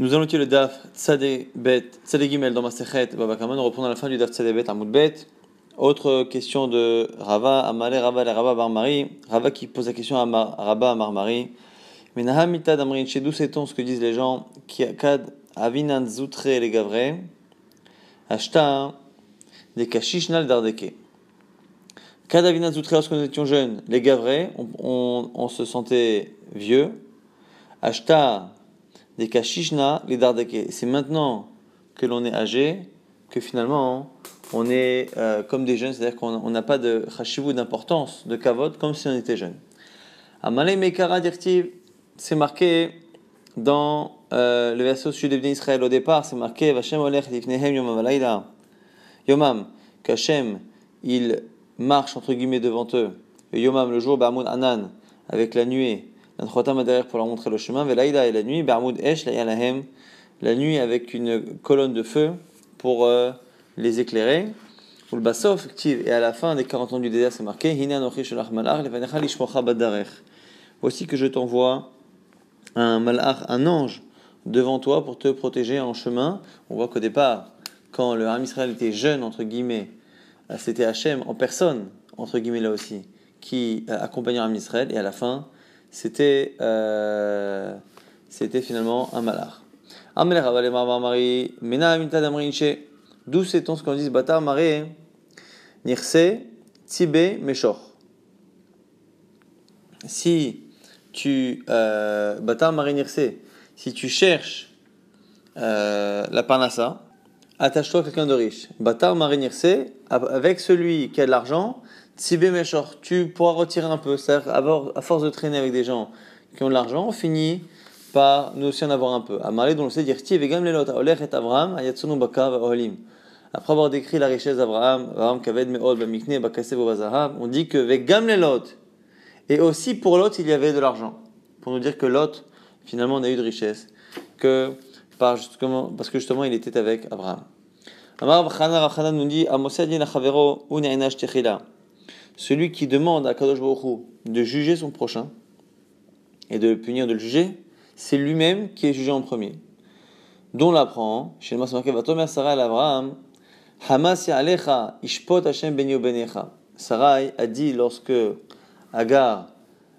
Nous allons tirer le daf Tzadé Bet, Gimel dans Masechet Babakaman. Nous reprenons à la fin du daf Tzadé Bet Amoud Bet. Autre question de Rava, Amalé Rava, le Rava Barmari. Rava qui pose la question à Rava Marmari. Menahamita Damrin, chez d'où sait-on ce que disent les gens qui kad avinan zoutre les gavre? Ashta des kashishnal dardeke. Kad avinan zoutre lorsque nous étions jeunes, les gavre, on, on, on se sentait vieux. Ashta des kashishna, les dardeke. C'est maintenant que l'on est âgé que finalement on est euh, comme des jeunes, c'est-à-dire qu'on n'a pas de chashivou d'importance, de kavod, comme si on était jeune. Amalei Mekara Dirtiv, c'est marqué dans euh, le verset au sujet de Israël au départ, c'est marqué Vashem Olech Yomam. Yomam, qu'Hachem, il marche entre guillemets devant eux. Yomam, le jour, Anan, avec la nuée. Nanchotam derrière pour leur montrer le chemin. Velaïda et la nuit, Ba'amoud Esh, la Yalahem, la nuit avec une colonne de feu pour euh, les éclairer. Ou le et à la fin des 40 ans du désert, c'est marqué Voici que je t'envoie un malach, un ange, devant toi pour te protéger en chemin. On voit qu'au départ, quand le Ram Israël était jeune, entre guillemets, euh, c'était Hachem en personne, entre guillemets là aussi, qui euh, accompagnait Ram Israël, et à la fin, c'était euh, c'était finalement un malach. D'où sait-on ce qu'on dit Batar Maré Nirse Tibé Meshor Si tu. Euh, Batar Maré Nirse, si tu cherches euh, la parnassa, attache-toi à quelqu'un de riche. Batar Maré Nirse, avec celui qui a de l'argent, Tibé Meshor, tu pourras retirer un peu. C'est-à-dire, à force de traîner avec des gens qui ont de l'argent, on finit par nous aussi en avoir un peu. Lelot. Après avoir décrit la richesse d'Abraham, on dit que Vegam Lot, et aussi pour Lot, il y avait de l'argent. Pour nous dire que Lot, finalement, on a eu de richesse. Que, parce que justement, il était avec Abraham. nous dit Celui qui demande à Kadosh Baruch de juger son prochain et de le punir, de le juger, c'est lui-même qui est jugé en premier. Dont l'apprend, chez le Masmaké Vatomer Sarah Abraham, Hamas alecha ishpot Hashem benyo benecha. Sarai a dit lorsque Agar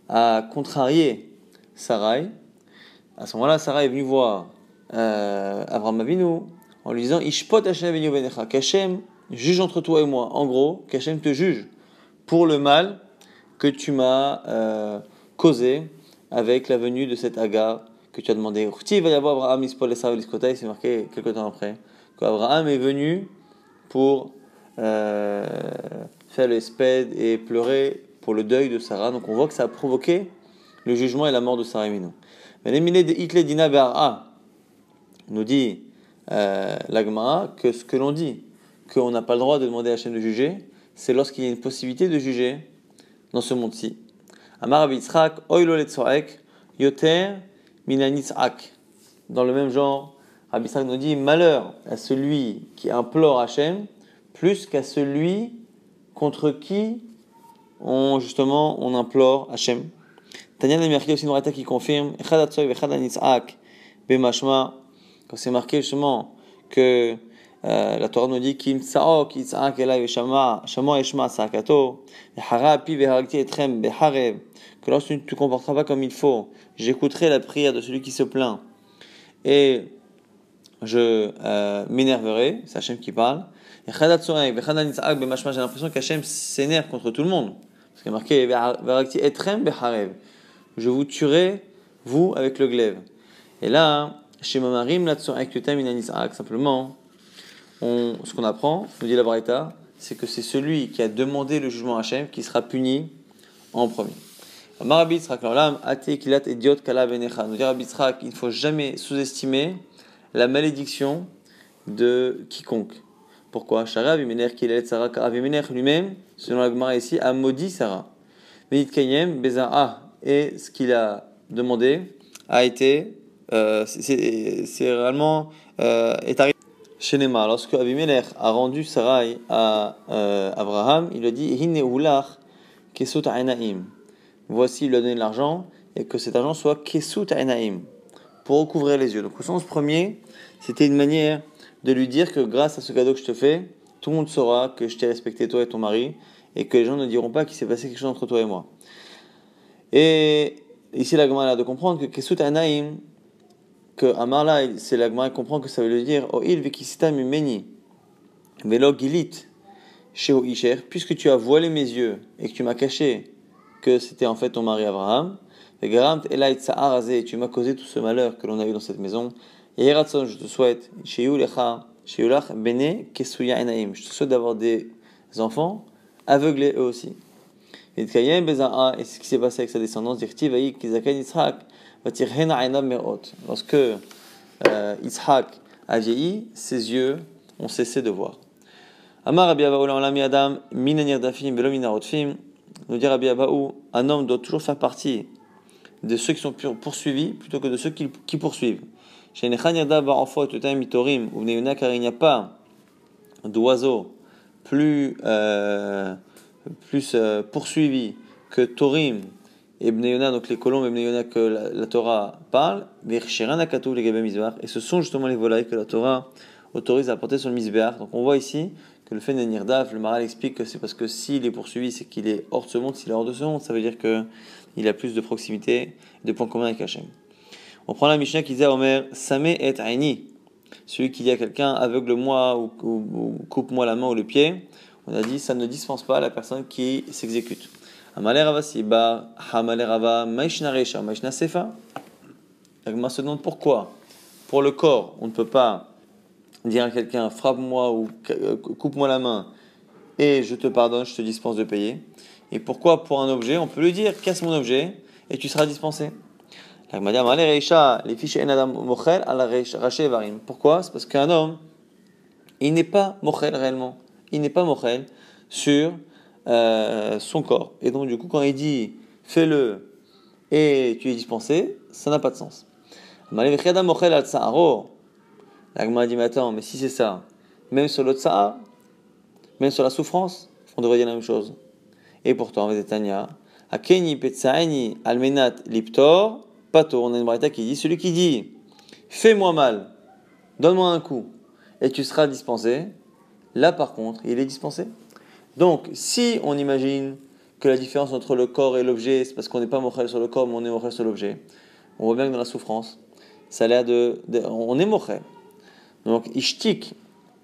a contrarié Sarai, à ce moment-là, Sarai est venue voir euh, Abraham Avinu en lui disant Ishpot Hashem benyo benecha. Qu'Hachem juge entre toi et moi. En gros, qu'Hachem te juge pour le mal que tu m'as euh, causé avec la venue de cette Agar que tu as demandé. Il va y avoir Abraham c'est marqué quelques temps après, qu'Abraham est venu pour euh, faire le sped et pleurer pour le deuil de Sarah. Donc on voit que ça a provoqué le jugement et la mort de Sarah et Minou. Mais de Dina nous dit euh, l'Agmara que ce que l'on dit, qu'on n'a pas le droit de demander à Hachem de juger, c'est lorsqu'il y a une possibilité de juger dans ce monde-ci. Amar Oilo Yoter Dans le même genre, Rabbi nous dit malheur à celui qui implore Hachem plus qu'à celui contre qui on justement on implore Hachem. Tanya marqué aussi qui confirme quand c'est marqué justement que la Torah nous dit Kim tsaok elay veshama shama eshma etrem beharev que lorsque tu ne te comporteras pas comme il faut j'écouterai la prière de celui qui se plaint et je euh, m'énerverai, c'est Hachem qui parle. J'ai l'impression qu'Hachem s'énerve contre tout le monde. Parce qu'il est marqué Je vous tuerai, vous, avec le glaive. Et là, chez Mamarim, simplement, ce qu'on apprend, nous dit la Barita, c'est que c'est celui qui a demandé le jugement à Hachem qui sera puni en premier. Nous il ne faut jamais sous-estimer la malédiction de quiconque. Pourquoi? Sarah lui-même, selon la Gemara ici, a maudit Sarah. Et ce qu'il a demandé a été, euh, c'est réellement euh, est arrivé chez Nema. Lorsque Avimelech a rendu Sarai à euh, Abraham, il lui a dit kesut Voici, il lui a donné l'argent et que cet argent soit kesut ainaim pour recouvrir les yeux. Donc au sens premier, c'était une manière de lui dire que grâce à ce cadeau que je te fais, tout le monde saura que je t'ai respecté toi et ton mari, et que les gens ne diront pas qu'il s'est passé quelque chose entre toi et moi. Et ici, la a de comprendre que Kesut Anaim, que Amarla, c'est la Gemara comprend que ça veut dire velo gilit, isher, puisque tu as voilé mes yeux et que tu m'as caché que c'était en fait ton mari Abraham, et tu m'as causé tout ce malheur que l'on a eu dans cette maison. Et je te souhaite, bene je te souhaite d'avoir des enfants aveuglés eux aussi. Et ce qui s'est passé avec sa descendance, lorsque euh, Yitzhak a vieilli, ses yeux ont cessé de voir. Amar Rabbi Dafim, nous dit Rabbi Abaou, un homme doit toujours faire partie de ceux qui sont poursuivis plutôt que de ceux qui, qui poursuivent. Il n'y a pas d'oiseaux plus, euh, plus euh, poursuivis que Torim et Bnei donc les colombes et que la, Torah parle, et ce sont justement les volailles que la Torah autorise à porter sur le Mizbeach. Donc on voit ici que le fait de Nirdaf, le Maral explique que c'est parce que s'il est poursuivi, c'est qu'il est hors de ce monde. S'il est hors de ce monde, ça veut dire qu'il a plus de proximité, de points communs avec Hachem. On prend la Mishnah qui dit à Omer, Samé et Aini. Celui qui dit à quelqu'un, aveugle-moi ou, coupe-moi la main ou le pied. On a dit, ça ne dispense pas la personne qui s'exécute. Amaler Rava Siba, Hamaler Rava, Maishna Reisha, Maishna Sefa. La se demande pourquoi. Pour le corps, on ne peut pas dire à quelqu'un frappe-moi ou euh, coupe-moi la main et je te pardonne, je te dispense de payer. Et pourquoi pour un objet On peut lui dire casse mon objet et tu seras dispensé. Pourquoi? C'est parce qu'un homme, il n'est pas mochel réellement. Il n'est pas mochel sur euh, son corps. Et donc, du coup, quand il dit fais-le et tu es dispensé, ça n'a pas de sens. L'agma dit, mais attends, mais si c'est ça, même sur l'autre même sur la souffrance, on devrait dire la même chose. Et pourtant, Vezetania, Akeni Petsaini Almenat Liptor, Pato, on a une braïta qui dit, celui qui dit, fais-moi mal, donne-moi un coup, et tu seras dispensé, là par contre, il est dispensé. Donc, si on imagine que la différence entre le corps et l'objet, c'est parce qu'on n'est pas mochel sur le corps, mais on est mochel sur l'objet, on voit bien que dans la souffrance, ça a l'air de, On est mochel. Donc, Ishtik,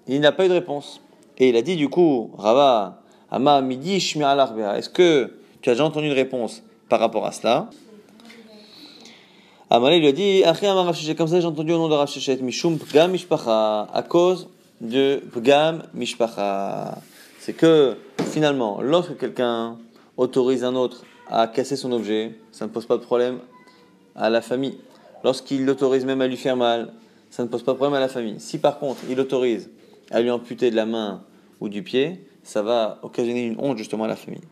il n'a pas eu de réponse. Et il a dit du coup, Rava, Ama midi est-ce que tu as déjà entendu une réponse par rapport à cela? Amalé lui a dit, comme ça j'ai entendu au nom de Rav Mishum Pgam Mishpacha, à cause de Pgam Mishpacha. C'est que finalement, lorsque quelqu'un autorise un autre à casser son objet, ça ne pose pas de problème à la famille. Lorsqu'il l'autorise même à lui faire mal, ça ne pose pas de problème à la famille. Si par contre il autorise à lui amputer de la main ou du pied, ça va occasionner une honte justement à la famille.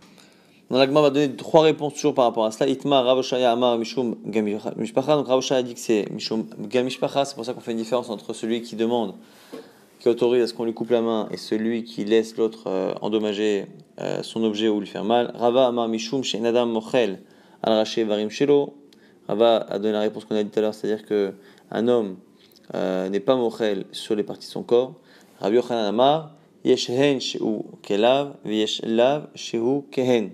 Dans l'agma va donner trois réponses toujours par rapport à cela. Itma Ravoshaya Amar Mishum Gamishpacha. Donc Ravoshaya dit que c'est Mishum Gamishpacha. C'est pour ça qu'on fait une différence entre celui qui demande, qui autorise à ce qu'on lui coupe la main, et celui qui laisse l'autre euh, endommager euh, son objet ou lui faire mal. Rava Amar Mishum Shenadam Mochel Al Varim Shelo. Rava a donné la réponse qu'on a dit tout à l'heure, c'est-à-dire que un homme euh, n'est pas mochel sur les parties de son corps. Rabbi Yochanan Amar, yeshhen shehu kelav, lav shehu kehen.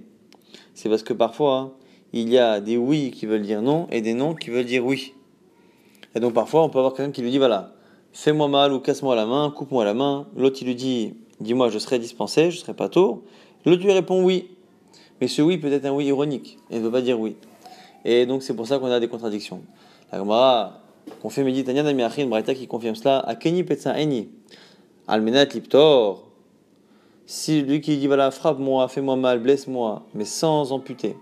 C'est parce que parfois, il y a des oui qui veulent dire non et des non qui veulent dire oui. Et donc parfois, on peut avoir quelqu'un qui lui dit voilà, fais-moi mal ou casse-moi la main, coupe-moi la main. L'autre, il lui dit dis-moi, je serai dispensé, je serai pas tôt. L'autre lui répond oui. Mais ce oui peut être un oui ironique et ne veut pas dire oui. Et donc c'est pour ça qu'on a des contradictions. La Gemara qu'on fait méditer Namiachin, Braïta qui confirme cela, à Kenny Petsa Eni, Almenat Liptor, si lui qui dit voilà, frappe-moi, fais-moi mal, blesse-moi, mais sans amputer.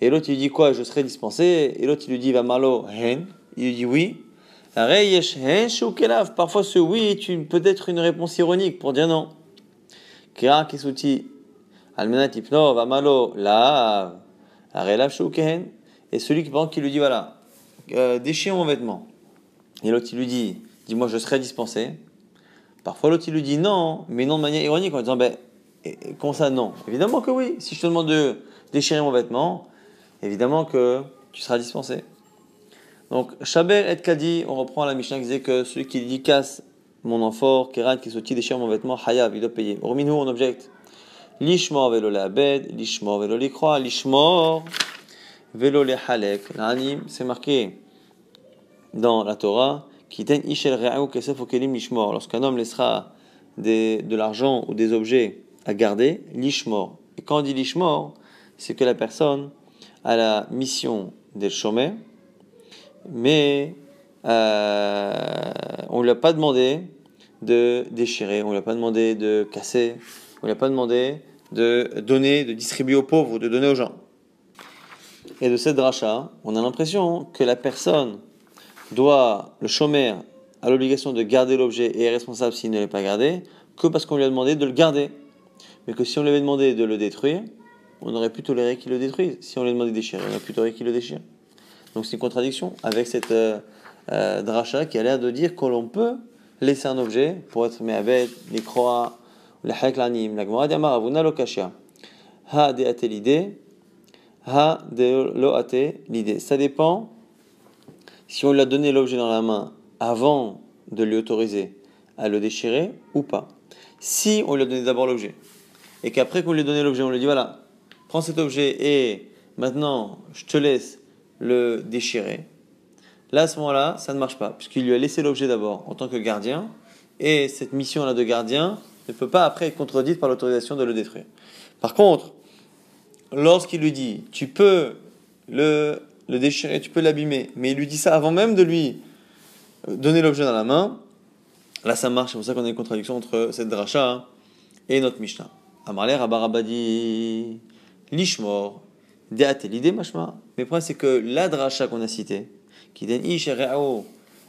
Et l'autre il dit quoi Je serai dispensé. Et l'autre il lui dit va malo hen. Il lui dit oui. Parfois ce oui est peut-être une réponse ironique pour dire non. Kira kisuti almenat la. Et celui qui qui lui dit voilà, euh, déchire mon vêtement. Et l'autre, lui dit, dis-moi, je serai dispensé. Parfois, l'autre, lui dit non, mais non de manière ironique, en disant, ben, comment ça, non? Évidemment que oui. Si je te demande de déchirer mon vêtement, évidemment que tu seras dispensé. Donc, Shaber et Kadi, on reprend la Mishnah qui disait que celui qui dit casse mon amphore, Keran qui sautit déchire mon vêtement, Hayav, il doit payer. Orminu, on objecte? Lishmor velo le abed, lishmor velo le croix, lishmor velo le halek. L'anime, c'est marqué dans la Torah, qui ten ishel re'au kesef kelim lishmor. Lorsqu'un homme laissera de l'argent ou des objets à garder, lishmor. Et quand on dit lishmor, c'est que la personne a la mission d'être chômé, mais euh, on ne lui a pas demandé de déchirer, on ne lui a pas demandé de casser, on ne lui a pas demandé de donner, de distribuer aux pauvres, de donner aux gens. Et de cette rachat, on a l'impression que la personne doit, le chômeur a l'obligation de garder l'objet et est responsable s'il ne l'a pas gardé, que parce qu'on lui a demandé de le garder. Mais que si on lui avait demandé de le détruire, on aurait pu tolérer qu'il le détruise. Si on lui a demandé de déchirer, on aurait pu tolérer qu'il le déchire. Donc c'est une contradiction avec cette euh, euh, dracha qui a l'air de dire que l'on peut laisser un objet pour être me'aved, les croix, les haklanim. La Gemara lo kashia. Ha de ate l'idée, ha de lo l'idée. Ça dépend si on lui a donné l'objet dans la main avant de lui autoriser à le déchirer ou pas. Si on lui a donné d'abord l'objet et qu'après qu'on lui ait donné l'objet, on lui dit voilà, prends cet objet et maintenant je te laisse le déchirer. Là, à ce moment-là, ça ne marche pas, puisqu'il lui a laissé l'objet d'abord en tant que gardien, et cette mission-là de gardien ne peut pas après être contredite par l'autorisation de le détruire. Par contre, lorsqu'il lui dit, tu peux le, le déchirer, tu peux l'abîmer, mais il lui dit ça avant même de lui donner l'objet dans la main, là ça marche, c'est pour ça qu'on a une contradiction entre cette dracha et notre Mishnah. Amarler Abarabadi, Lishmor, l'idée machma. Mais le problème c'est que la dracha qu'on a citée, qui donne Ish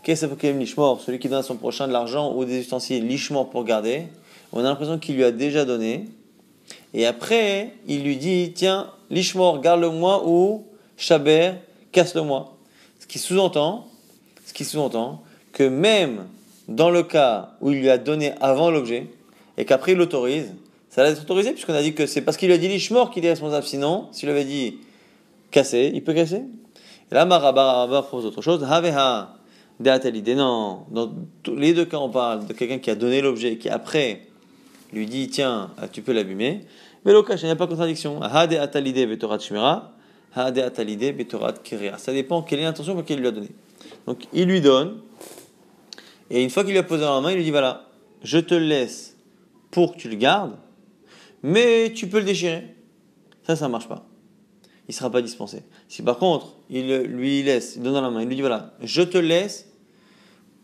qu'est-ce que Lishmor, celui qui donne à son prochain de l'argent ou des ustensiles, Lishmor pour garder, on a l'impression qu'il lui a déjà donné. Et après, il lui dit Tiens, Lishmor, garde-le-moi ou Chaber, casse-le-moi. Ce qui sous-entend, ce qui sous-entend que même dans le cas où il lui a donné avant l'objet et qu'après il l'autorise, ça va être autorisé puisqu'on a dit que c'est parce qu'il lui a dit Lishmor qu'il est responsable. Sinon, s'il avait dit casser, il peut casser. Et là, Marabara propose autre chose. Haveha. Non, dans les deux cas, on parle de quelqu'un qui a donné l'objet qui après lui dit Tiens, tu peux l'abîmer. Mais l'occasion, il n'y a pas de contradiction. Hade atalide betorat shmira, hade atalide betorat kiria. Ça dépend quelle est l'intention qu'il lui a donné. Donc il lui donne, et une fois qu'il lui a posé dans la main, il lui dit Voilà, je te le laisse pour que tu le gardes, mais tu peux le déchirer. Ça, ça ne marche pas. Il ne sera pas dispensé. Si par contre, il lui laisse, il donne dans la main, il lui dit voilà, je te laisse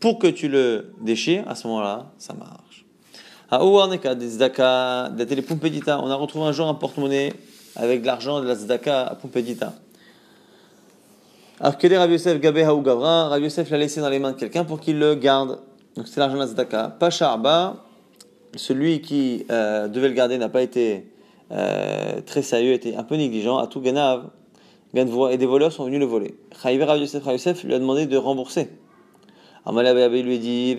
pour que tu le déchires, à ce moment-là, ça marche. On a retrouvé un jour un porte-monnaie avec de l'argent de la Zdaka à Pumpedita. Alors, que Rabbi Yosef Gabé Haou Gavra, l'a laissé dans les mains de quelqu'un pour qu'il le garde. Donc, c'est l'argent de la Zdaka. Pacha Arba, celui qui euh, devait le garder n'a pas été euh, très sérieux, était un peu négligent. À tout Ganav, et des voleurs sont venus le voler. Chayiv Rav Yosef, Yosef lui a demandé de rembourser. Amal Abayabe lui a dit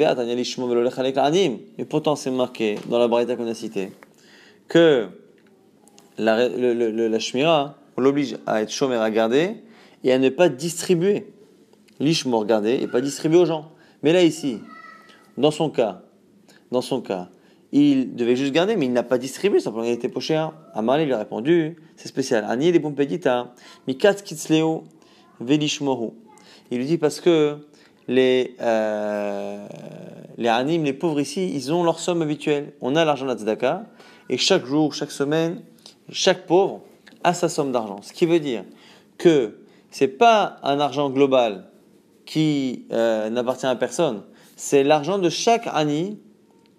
Mais pourtant, c'est marqué dans la Braïta qu'on a citée que la, le, la Shmira, on l'oblige à être chômeur à garder et à ne pas distribuer. L'ishmor garder et pas distribuer aux gens. Mais là, ici, dans son cas, dans son cas, il devait juste garder, mais il n'a pas distribué, simplement il était cher. Amal, il lui a répondu, c'est spécial. Des pompedita, mikat kitsleo velishmohu. Il lui dit parce que les, euh, les anim, les pauvres ici, ils ont leur somme habituelle. On a l'argent de la tzedaka, et chaque jour, chaque semaine, chaque pauvre a sa somme d'argent. Ce qui veut dire que c'est pas un argent global qui euh, n'appartient à personne, c'est l'argent de chaque ani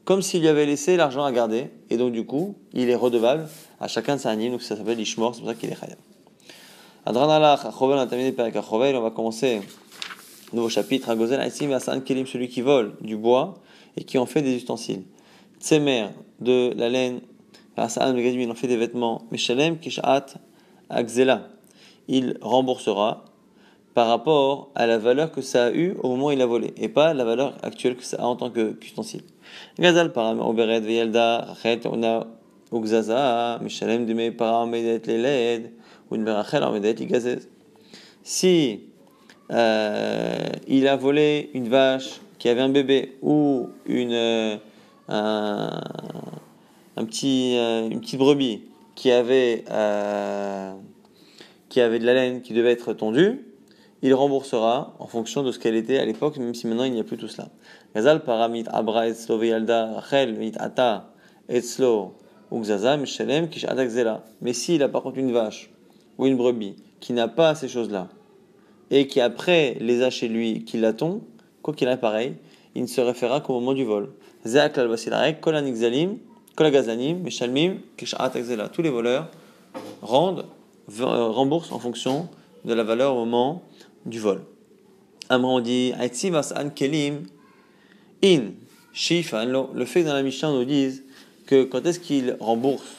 comme s'il lui avait laissé l'argent à garder, et donc du coup, il est redevable à chacun de ses animes, donc ça s'appelle l'ishmor, c'est pour ça qu'il est chayav. Adranalach, Achovel, on a terminé par Achovel, on va commencer. Nouveau chapitre, Agozel, Aïsim, Asan, Kelim, celui qui vole du bois et qui en fait des ustensiles. Tsemer, de la laine, Asan, il en fait des vêtements, Meshalem, Kishat, Akzela, il remboursera par rapport à la valeur que ça a eu au moment où il a volé, et pas la valeur actuelle que ça a en tant qu'ustensile. Si euh, il a volé une vache qui avait un bébé ou une euh, petit euh, une petite brebis qui avait qui avait de la laine qui devait être tondue, il remboursera en fonction de ce qu'elle était à l'époque, même si maintenant il n'y a plus tout cela. Gazal paramit abra etzlo veyalda rachel mit ata etzlo ugzaza mishalem kish Mais s'il a par contre une vache ou une brebis qui n'a pas ces choses-là, et qui après les a chez lui, qui l'attend, quoi qu'il ait pareil, il ne se référera qu'au moment du vol. Tous les voleurs rendent, euh, remboursent en fonction de la valeur au moment du vol. Amran dit kelim in Le fait que dans la Mishnah nous dise que quand est-ce qu'il rembourse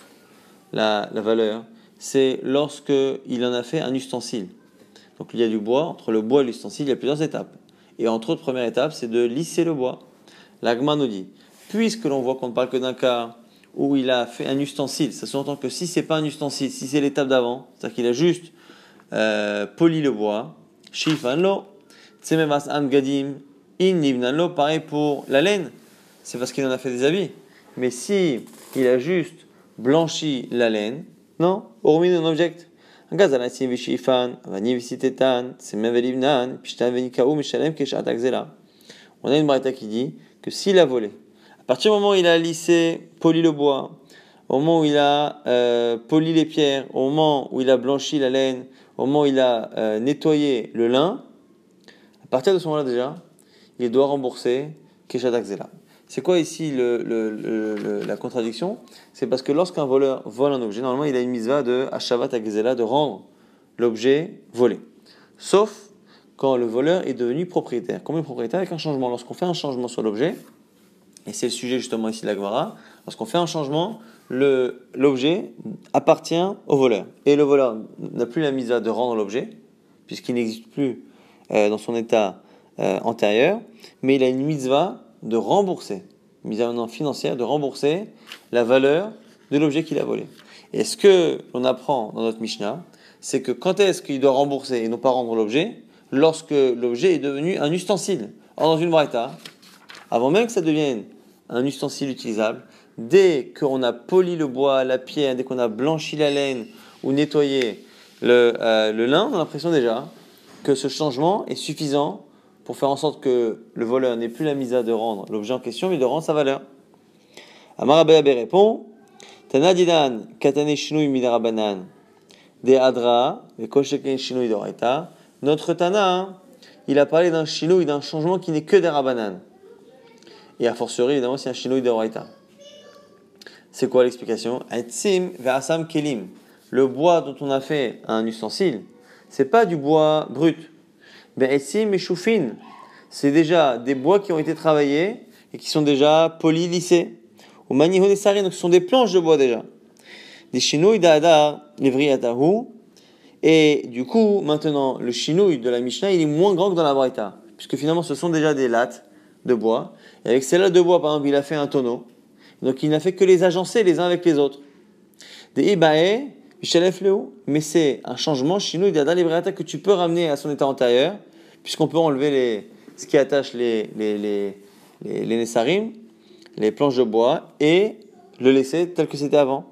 la, valeur, c'est lorsque il en a fait un ustensile. Donc il y a du bois, entre le bois et l'ustensile, il y a plusieurs étapes. Et entre autres, première étape, c'est de lisser le bois. L'agma nous dit, puisque l'on voit qu'on ne parle que d'un cas où il a fait un ustensile, ça s'entend que si c'est pas un ustensile, si c'est l'étape d'avant, c'est-à-dire qu'il a juste euh, poli le bois, shifanlo, tsemevas an gadim, in pareil pour la laine, c'est parce qu'il en a fait des habits. Mais si il a juste blanchi la laine, non, hormis un object. On a une braïta qui dit que s'il a volé, à partir du moment où il a lissé, poli le bois, au moment où il a euh, poli les pierres, au moment où il a blanchi la laine, au moment où il a euh, nettoyé le lin, à partir de ce moment-là déjà, il doit rembourser Keshat Akzela. C'est quoi ici la contradiction? C'est parce que lorsqu'un voleur vole un objet, normalement il a une mitzvah de Ashavat Agzela, de rendre l'objet volé. Sauf quand le voleur est devenu propriétaire. Comment propriétaire Avec un changement? Lorsqu'on fait un changement sur l'objet, et c'est le sujet justement ici de la Gemara, lorsqu'on fait un changement, l'objet appartient au voleur. Et le voleur n'a plus la mitzvah de rendre l'objet, puisqu'il n'existe plus euh, dans son état euh, antérieur, mais il a une mitzvah de rembourser, mise en financière, de rembourser la valeur de l'objet qu'il a volé. Et ce que l'on apprend dans notre Mishnah, c'est que quand est-ce qu'il doit rembourser et non pas rendre l'objet? Lorsque l'objet est devenu un ustensile. Or, dans une braïta, avant même que ça devienne un ustensile utilisable, dès qu'on a poli le bois, la pierre, dès qu'on a blanchi la laine ou nettoyé le, euh, le lin, on a l'impression déjà que ce changement est suffisant pour faire en sorte que le voleur n'ait plus la misa de rendre l'objet en question, mais de rendre sa valeur. Amarabayabe répond Tanadidan katane shinui midarabanan de adra ve shinui doraita. Notre Tana, il a parlé d'un shinui, d'un changement qui n'est que des rabanan. Et a fortiori, évidemment, c'est un shinui doraita. C'est quoi l'explication? Etsim ve'asam kelim. Le bois dont on a fait un ustensile, c'est pas du bois brut c'est déjà des bois qui ont été travaillés et qui sont déjà polis, lissés. Ou maniho donc ce sont des planches de bois déjà. Des chinouilles d'Adar, tahu. Et du coup, maintenant, le chinouille de la Mishnah, il est moins grand que dans la Braïta. Puisque finalement, ce sont déjà des lattes de bois. Et avec ces lattes de bois, par exemple, il a fait un tonneau. Donc il n'a fait que les agencer les uns avec les autres. Des ibae, mais c'est un changement chinouille d'Adar Libriata que tu peux ramener à son état antérieur puisqu'on peut enlever les, ce qui attache les, les, les, les, les nessarim, les planches de bois, et le laisser tel que c'était avant.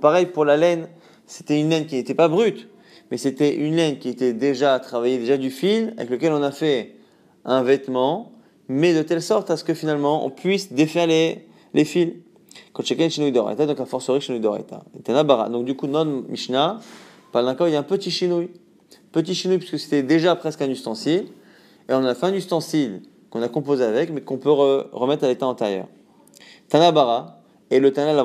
Pareil pour la laine, c'était une laine qui n'était pas brute, mais c'était une laine qui était déjà travaillée, déjà du fil, avec lequel on a fait un vêtement, mais de telle sorte à ce que finalement on puisse défaire les, les fils. Donc a fortiori Donc du coup, non Mishnah, par d'un il y a un petit chinouille. Petit chinouille puisque c'était déjà presque un ustensile. Et on a fait un ustensile qu'on a composé avec, mais qu'on peut remettre à l'état antérieur. Tanabara et le Tana la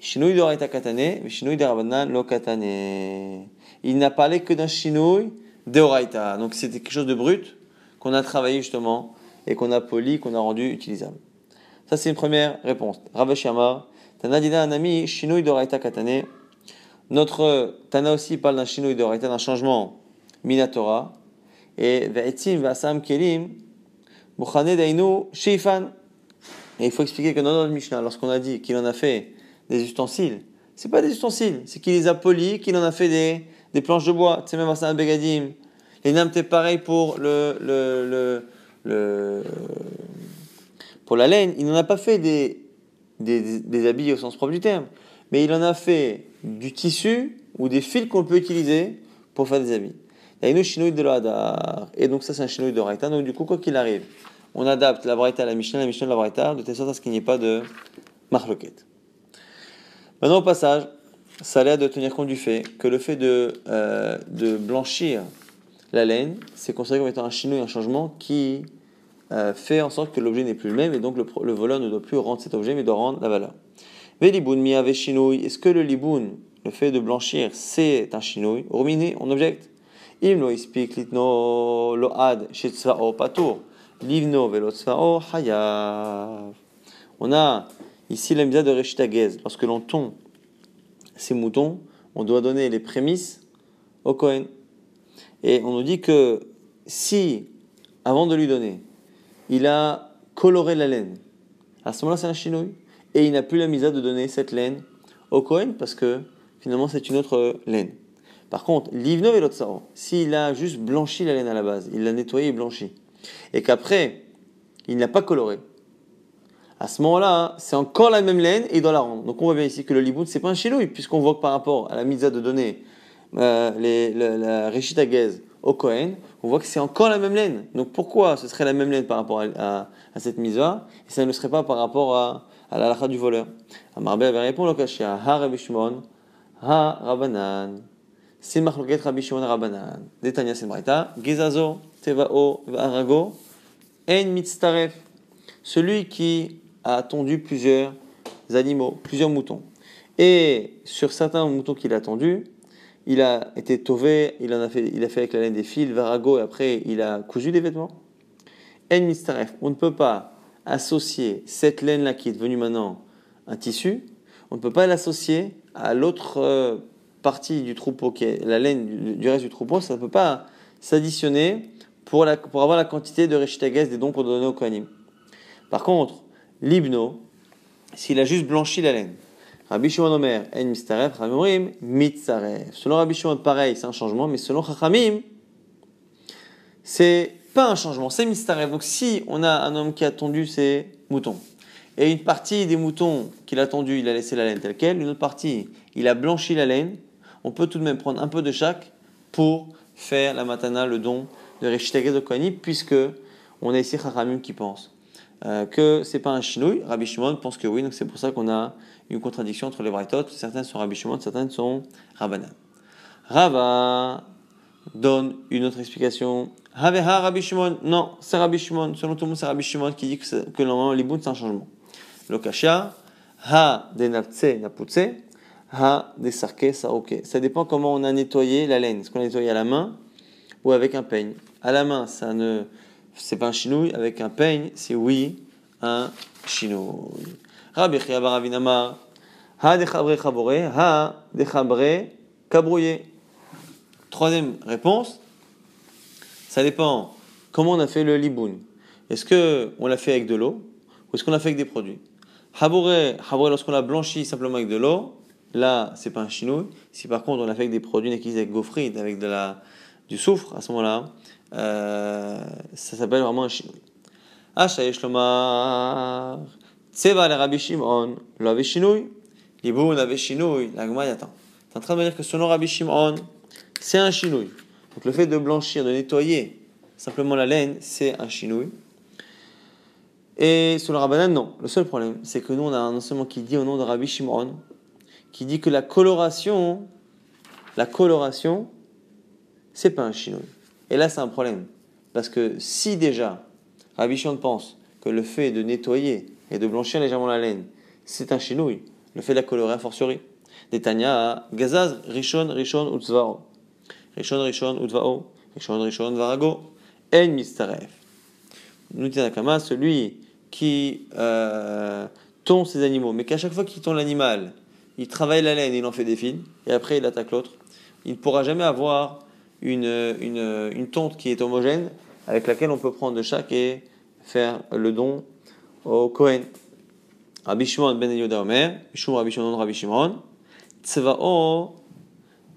Chinouille de Raita katane, mais chinouille de Rabanan lo katane. Il n'a parlé que d'un chinouille de Raita. Donc c'était quelque chose de brut qu'on a travaillé justement et qu'on a poli, qu'on a rendu utilisable. Ça c'est une première réponse. Ravashama, Tana dina anami, chinouille de Raita katane. Notre Tana aussi parle d'un chinois de d'un changement minatora. Et kelim. Et il faut expliquer que dans notre Mishnah, lorsqu'on a dit qu'il en a fait des ustensiles, c'est pas des ustensiles, c'est qu'il les a polis, qu'il en a fait des, des planches de bois. Sais, même un begadim. Les names, c'est pareil pour le, pour la laine. Il n'en a pas fait des, des, habits au sens propre du terme, mais il en a fait du tissu ou des fils qu'on peut utiliser pour faire des habits. Il y a une chinoïde de l'Adar. Et donc, ça, c'est un chinoïde de Raïta. Donc, du coup, quoi qu'il arrive, on adapte la Braïta à la Mishnah, la Mishnah à la Braïta, de telle sorte à ce qu'il n'y ait pas de marloquette. Maintenant, au passage, ça a l'air de tenir compte du fait que le fait de, euh, de blanchir la laine, c'est considéré comme étant un chinois, un changement qui euh, fait en sorte que l'objet n'est plus le même et donc le, voleur ne doit plus rendre cet objet mais doit rendre la valeur. Veliboun mi est-ce que le liboun, le fait de blanchir, c'est un chinois Romine, on objecte. Litno lo ad patour. Livno hayav. On a ici la de Reshitagez. Lorsque l'on tond ces moutons, on doit donner les prémices au Kohen. Et on nous dit que si, avant de lui donner, il a coloré la laine, à ce moment-là, c'est un chinouille. Et il n'a plus la misa de donner cette laine au Kohen parce que finalement, c'est une autre laine. Par contre, l'ivno et s'il a juste blanchi la laine à la base, il l'a nettoyé et blanchi, et qu'après, il n'a pas coloré, à ce moment-là, c'est encore la même laine et il doit la rendre. Donc on voit bien ici que le liboun, c'est pas un chilouille, puisqu'on voit que par rapport à la misa de donner euh, la, réchita au Kohen, on voit que c'est encore la même laine. Donc pourquoi ce serait la même laine par rapport à, cette misa et ça ne serait pas par rapport à, à la du voleur? Amarbe avait répondu au Ha Rabbi Shimon, Ha Rabanan. C'est Machloket Rabbi Shimon Rabanan. Détania Semraita, Gezazo, Tevao, Varago, En Mitztaref. Celui qui a tondu plusieurs animaux, plusieurs moutons. Et sur certains moutons qu'il a tondus, il a été tové, il, en a fait, il a fait avec la laine des fils, varago, et après il a cousu des vêtements. En mistaref, on ne peut pas associer cette laine-là qui est devenue maintenant un tissu, on ne peut pas l'associer à l'autre euh, partie du troupeau qui est la laine du, reste du troupeau, ça ne peut pas s'additionner pour, pour avoir la quantité de réchitagas des dons qu'on donne au Kohanim. Par contre, l'ibno, s'il a juste blanchi la laine. Rabbi Shimon Omer, en mistaref, Rabbi mitzaref. Selon Rabbi Shimon, pareil, c'est un changement, mais selon Chachamim, c'est pas un changement, c'est mistaref. Donc si on a un homme qui a tondu ses moutons, et une partie des moutons qu'il a tondu, il a laissé la laine telle quelle, une autre partie, il a blanchi la laine, on peut tout de même prendre un peu de chaque pour faire la matana, le don de Reshitagez de Kohanim, puisque on a ici Chachamim qui pense euh, que c'est pas un chinouille. Rabbi Shimon pense que oui, donc c'est pour ça qu'on a une contradiction entre les Braithot. Certains sont Rabbi Shimon, certains sont Rabbanan. Rava donne une autre explication. Haveha Rabbi. Non, c'est Rabbi Shimon. Selon tout le monde, c'est Rabbi Shimon qui dit que, que normalement l'ibun c'est un changement. Lokasha, ha de naputse, ha de sarke saoke. Ça dépend comment on a nettoyé la laine. Est-ce qu'on a nettoyé à la main ou avec un peigne? À la main, ça ne c'est pas un chinouille, avec un peigne, c'est oui, un chinouille. Rabbi Chia. Troisième réponse, ça dépend comment on a fait le liboun? Est-ce qu'on l'a fait avec de l'eau ou est-ce qu'on l'a fait avec des produits? Haboré, lorsqu'on l'a blanchi simplement avec de l'eau, là, c'est pas un chinouille. Si par contre on l'a fait avec des produits, avec gofrite, avec de la, du soufre, à ce moment-là, euh, ça s'appelle vraiment un chinois. Ashayesh lomar, tseva le Rabbi Shimon, lo avait shinouille, liboun avait shinouille, la Gemara attend. C'est en train de me dire que selon Rabbi Shimon, c'est un chinouille. Donc le fait de blanchir, de nettoyer simplement la laine, c'est un chinouille. Et sur le Rabbanan, non. Le seul problème, c'est que nous, on a un enseignement qui dit au nom de Rabbi Shimon, qui dit que la coloration, la coloration, c'est pas un chinouille. Et là, c'est un problème. Parce que si déjà, Rabbi Shimon pense que le fait de nettoyer et de blanchir légèrement la laine, c'est un chinouille, le fait de la colorer a fortiori. Netanya Gazaz, Rishon, Rishon, Utzvao. Rishon, Rishon, Utzvao. Rishon, Rishon, Varago. En Mistaref. Nous Kama, celui qui euh, tond ses animaux, mais qu'à chaque fois qu'il tond l'animal, il travaille la laine, il en fait des fils, et après il attaque l'autre, il ne pourra jamais avoir une, une, une tonte qui est homogène avec laquelle on peut prendre de chaque et faire le don au Kohen. Rabbi Shimon ben Yehuda Omer, Mishum Rabbi Shimon Rabbi Shimon, tsvao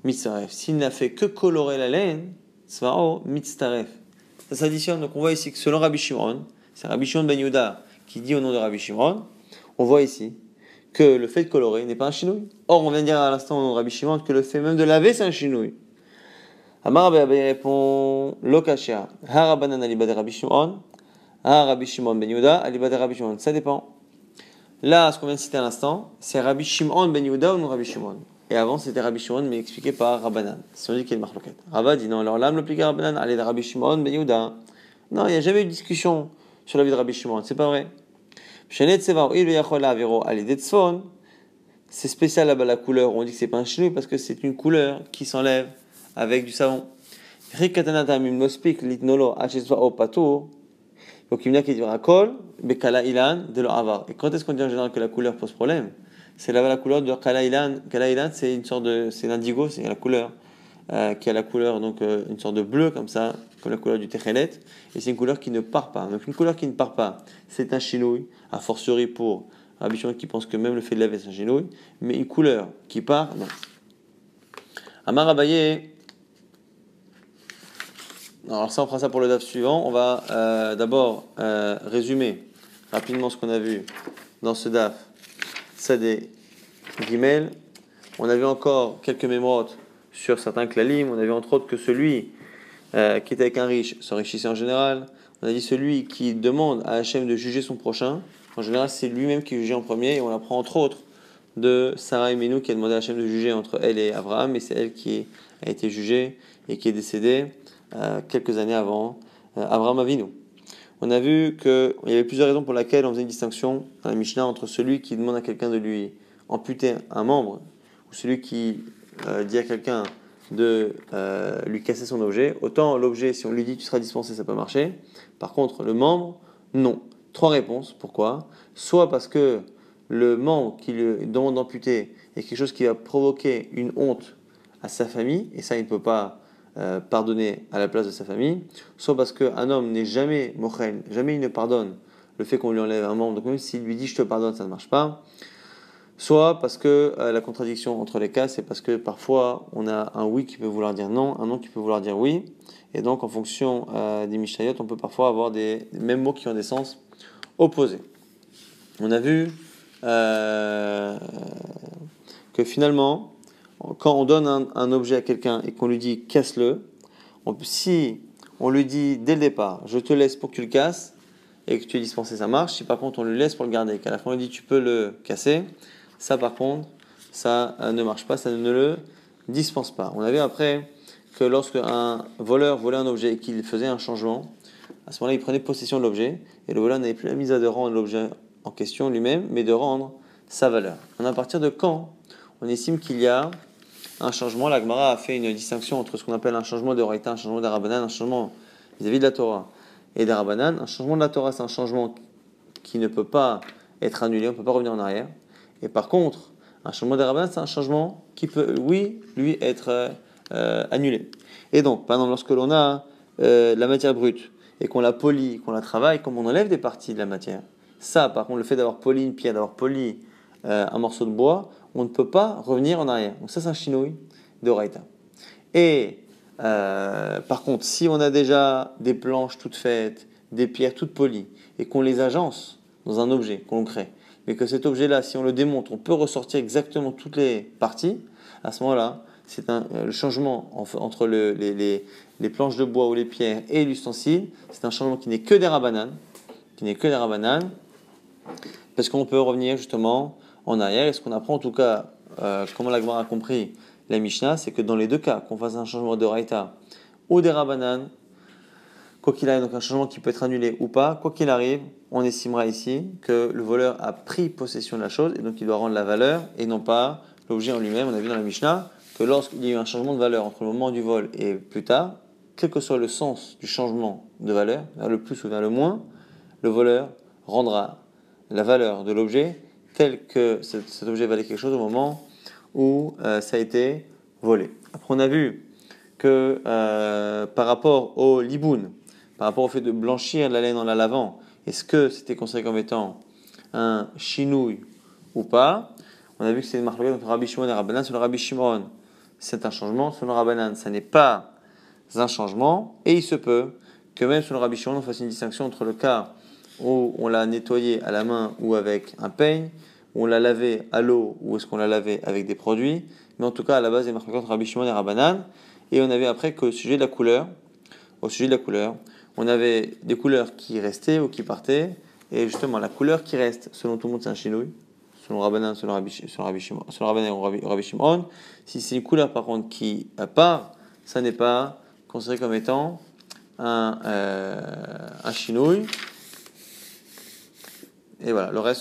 mitzaref. S'il n'a fait que colorer la laine, tsvao mitzaref. Ça s'additionne. Donc on voit ici que selon Rabbi Shimon, c'est Rabbi Shimon ben Yehuda qui dit au nom de Rabbi Shimon, on voit ici que le fait de colorer n'est pas un chinouille. Or, on vient de dire à l'instant au nom de Rabbi Shimon que le fait même de laver, c'est un chinouille. Amar répond Lokashia, Harabanan Rabbi Shimon, Rabbi Shimon ben Yehuda alibad Rabbi Shimon. Ça dépend. Là, ce qu'on vient de citer à l'instant, c'est Rabbi Shimon ben Yehuda ou non Rabbi Shimon? Et avant, c'était Rabbi Shimon, mais expliqué par Rabbanan. Si on dit qu'il y une marloquette. Rabba dit non, alors là, l'applique à Rabbanan, allez de Rabbi Shimon ben Yehuda. Non, il n'y a jamais eu de discussion sur la vie de Rabbi Shimon, c'est pas vrai. C'est spécial là-bas la couleur, on dit que c'est pas un chenouille parce que c'est une couleur qui s'enlève avec du savon. Donc il y a qui disent kol, bekala ilan, de avoir. Et quand est-ce qu'on dit en général que la couleur pose problème? C'est là-bas la couleur de kala ilan. Kala ilan, c'est une sorte de, c'est l'indigo, c'est la couleur euh, qui a la couleur, donc euh, une sorte de bleu comme ça, comme la couleur du techelet, et c'est une couleur qui ne part pas. Donc une couleur qui ne part pas, c'est un chinouille, a fortiori pour Rabbi qui pense que même le fait de laver c'est un chinouille, mais une couleur qui part, non. Amar Abaye, alors ça on fera ça pour le DAF suivant, on va euh, d'abord résumer rapidement ce qu'on a vu dans ce DAF, c'est des guimels, on a vu encore quelques mémoires sur certains clalim. On a vu entre autres que celui euh, qui était avec un riche s'enrichissait en général. On a dit celui qui demande à Hachem de juger son prochain. En général, c'est lui-même qui jugeait en premier. Et on apprend entre autres de Sarah et Menou qui a demandé à Hachem de juger entre elle et Abraham. Et c'est elle qui a été jugée et qui est décédée euh, quelques années avant euh, Abraham Avinu. On a vu qu'il y avait plusieurs raisons pour lesquelles on faisait une distinction dans la Mishnah entre celui qui demande à quelqu'un de lui amputer un membre ou celui qui euh, dit à quelqu'un de euh, lui casser son objet, autant l'objet, si on lui dit tu seras dispensé, ça peut marcher. Par contre, le membre, non. Trois réponses. Pourquoi? Soit parce que le membre qui lui demande d'amputer est quelque chose qui va provoquer une honte à sa famille, et ça, il ne peut pas euh, pardonner à la place de sa famille. Soit parce qu'un homme n'est jamais mochel, jamais il ne pardonne le fait qu'on lui enlève un membre. Donc même s'il lui dit je te pardonne, ça ne marche pas soit parce que euh, la contradiction entre les cas, c'est parce que parfois on a un oui qui peut vouloir dire non, un non qui peut vouloir dire oui, et donc en fonction euh, des Mishnayot, on peut parfois avoir des, mêmes mots qui ont des sens opposés. On a vu que finalement, quand on donne un, objet à quelqu'un et qu'on lui dit casse-le, si on lui dit dès le départ, je te laisse pour que tu le casses, et que tu es dispensé, ça marche. Si par contre on le laisse pour le garder, qu'à la fin on lui dit tu peux le casser, ça, par contre, ça euh, ne marche pas, ça ne le dispense pas. On a vu après que lorsque un voleur volait un objet et qu'il faisait un changement, à ce moment-là, il prenait possession de l'objet et le voleur n'avait plus la mise à de rendre l'objet en question lui-même, mais de rendre sa valeur. On à partir de quand on estime qu'il y a un changement La Gemara a fait une distinction entre ce qu'on appelle un changement de Raïta, un changement d'Arabanan, un changement vis-à-vis de la Torah et d'Arabanan. Un changement de la Torah, c'est un changement qui ne peut pas être annulé, on ne peut pas revenir en arrière. Et par contre, un changement rabbins, c'est un changement qui peut, oui, lui, être euh, annulé. Et donc, par exemple, lorsque l'on a euh, la matière brute et qu'on la polie, qu'on la travaille, comme on enlève des parties de la matière, ça, par contre, le fait d'avoir poli une pierre, d'avoir poli euh, un morceau de bois, on ne peut pas revenir en arrière. Donc ça, c'est un chinouille de Raïta. Et par contre, si on a déjà des planches toutes faites, des pierres toutes polies, et qu'on les agence dans un objet qu'on crée, mais que cet objet-là, si on le démonte, on peut ressortir exactement toutes les parties, à ce moment-là, c'est un, euh, le changement entre le, les, les, les, planches de bois ou les pierres et l'ustensile, c'est un changement qui n'est que des rabananes, qui n'est que des rabananes, parce qu'on peut revenir justement en arrière. Et ce qu'on apprend en tout cas, euh, comment l'Agmar a compris la Mishnah, c'est que dans les deux cas, qu'on fasse un changement de raïta ou des rabananes, quoi qu'il arrive, donc un changement qui peut être annulé ou pas, quoi qu'il arrive, on estimera ici que le voleur a pris possession de la chose et donc il doit rendre la valeur et non pas l'objet en lui-même. On a vu dans la Mishnah que lorsqu'il y a eu un changement de valeur entre le moment du vol et plus tard, quel que soit le sens du changement de valeur, vers le plus ou vers le moins, le voleur rendra la valeur de l'objet tel que cet, objet valait quelque chose au moment où euh, ça a été volé. Après, on a vu que euh, par rapport au liboun, par rapport au fait de blanchir la laine en la lavant, est-ce que c'était considéré comme étant un chinouille ou pas? On a vu que c'est une marque entre Rabbi Shimon et Rabbanan. Selon Rabbi Shimon, c'est un changement. Selon Rabbanan, ça n'est pas un changement. Et il se peut que même selon Rabbi Shimon, on fasse une distinction entre le cas où on l'a nettoyé à la main ou avec un peigne, où on l'a lavé à l'eau ou est-ce qu'on l'a lavé avec des produits. Mais en tout cas, à la base, il y a Rabbi Shimon et Rabbanan. Et on avait après qu'au sujet de la couleur, au sujet de la couleur, on avait des couleurs qui restaient ou qui partaient. Et justement, la couleur qui reste, selon tout le monde, c'est un chinouille. Selon Rabbanan, selon Rabbi, selon Rabbi Shimon. Si c'est une couleur, par contre, qui part, ça n'est pas considéré comme étant un, euh, un chinouille. Et voilà, le reste